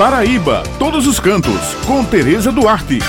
Paraíba, todos os cantos, com Tereza Duarte.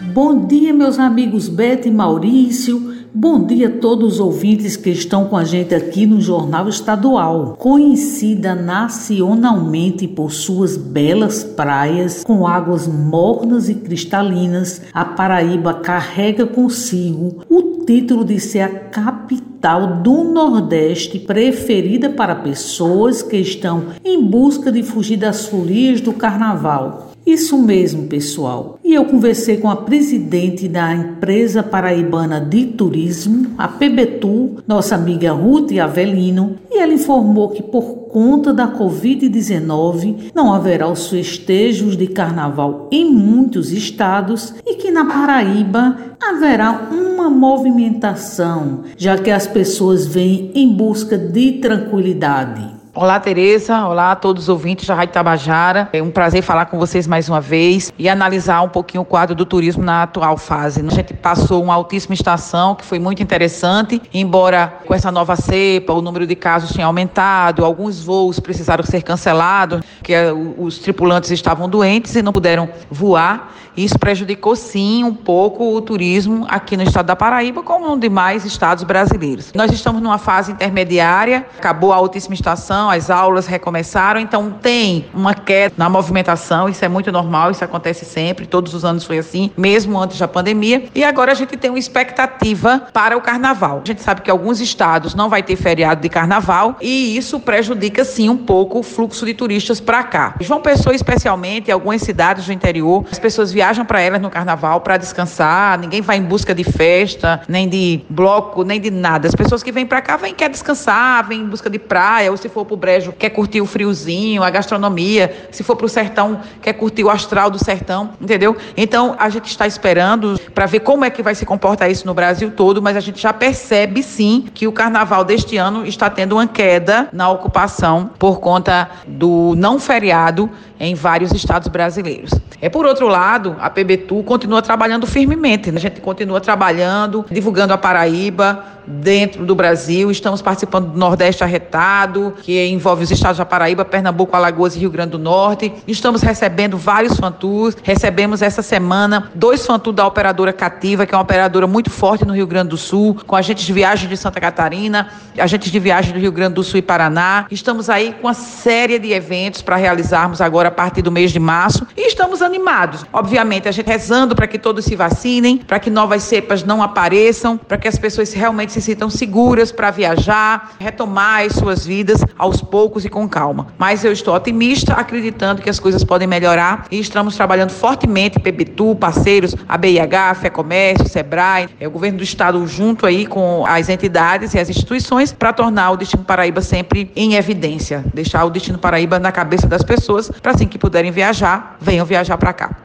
Bom dia, meus amigos Bete e Maurício. Bom dia a todos os ouvintes que estão com a gente aqui no Jornal Estadual. Conhecida nacionalmente por suas belas praias com águas mornas e cristalinas, a Paraíba carrega consigo o título de ser a capital do Nordeste preferida para pessoas que estão em busca de fugir das folias do carnaval. Isso mesmo, pessoal. E eu conversei com a presidente da empresa paraibana de turismo, a PBTU, nossa amiga Ruth Avelino, e ela informou que por conta da Covid-19 não haverá os festejos de carnaval em muitos estados e que na Paraíba haverá uma movimentação, já que as pessoas vêm em busca de tranquilidade. Olá, Tereza. Olá a todos os ouvintes da Rádio Tabajara. É um prazer falar com vocês mais uma vez e analisar um pouquinho o quadro do turismo na atual fase. A gente passou uma altíssima estação que foi muito interessante, embora com essa nova cepa o número de casos tenha aumentado, alguns voos precisaram ser cancelados, porque os tripulantes estavam doentes e não puderam voar. Isso prejudicou sim um pouco o turismo aqui no estado da Paraíba, como nos demais estados brasileiros. Nós estamos numa fase intermediária, acabou a altíssima estação as aulas recomeçaram, então tem uma queda na movimentação, isso é muito normal, isso acontece sempre, todos os anos foi assim, mesmo antes da pandemia. E agora a gente tem uma expectativa para o carnaval. A gente sabe que alguns estados não vai ter feriado de carnaval e isso prejudica sim um pouco o fluxo de turistas para cá. João Pessoa especialmente, algumas cidades do interior, as pessoas viajam para elas no carnaval para descansar, ninguém vai em busca de festa, nem de bloco, nem de nada. As pessoas que vêm para cá vêm quer descansar, vêm em busca de praia, ou se for o brejo, quer curtir o friozinho, a gastronomia. Se for para o sertão, quer curtir o astral do sertão, entendeu? Então, a gente está esperando para ver como é que vai se comportar isso no Brasil todo, mas a gente já percebe sim que o carnaval deste ano está tendo uma queda na ocupação por conta do não feriado em vários estados brasileiros. É por outro lado, a PBTU continua trabalhando firmemente. Né? A gente continua trabalhando, divulgando a Paraíba dentro do Brasil. Estamos participando do Nordeste Arretado, que envolve os estados da Paraíba, Pernambuco, Alagoas e Rio Grande do Norte. Estamos recebendo vários fantours. Recebemos essa semana dois fantours da operadora Cativa, que é uma operadora muito forte no Rio Grande do Sul, com agentes de viagem de Santa Catarina, agentes de viagem do Rio Grande do Sul e Paraná. Estamos aí com uma série de eventos para realizarmos agora partir do mês de março e estamos animados. Obviamente, a gente rezando para que todos se vacinem, para que novas cepas não apareçam, para que as pessoas realmente se sintam seguras para viajar, retomar as suas vidas aos poucos e com calma. Mas eu estou otimista, acreditando que as coisas podem melhorar e estamos trabalhando fortemente, PBTU, parceiros, a BIH, FEComércio, SEBRAE, é, o governo do estado junto aí com as entidades e as instituições para tornar o Destino Paraíba sempre em evidência, deixar o Destino Paraíba na cabeça das pessoas para assim que puderem viajar, venham viajar para cá.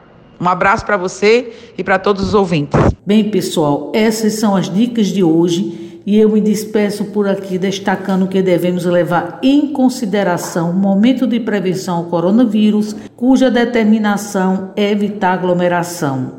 Um abraço para você e para todos os ouvintes. Bem, pessoal, essas são as dicas de hoje e eu me despeço por aqui destacando que devemos levar em consideração o momento de prevenção ao coronavírus, cuja determinação é evitar aglomeração.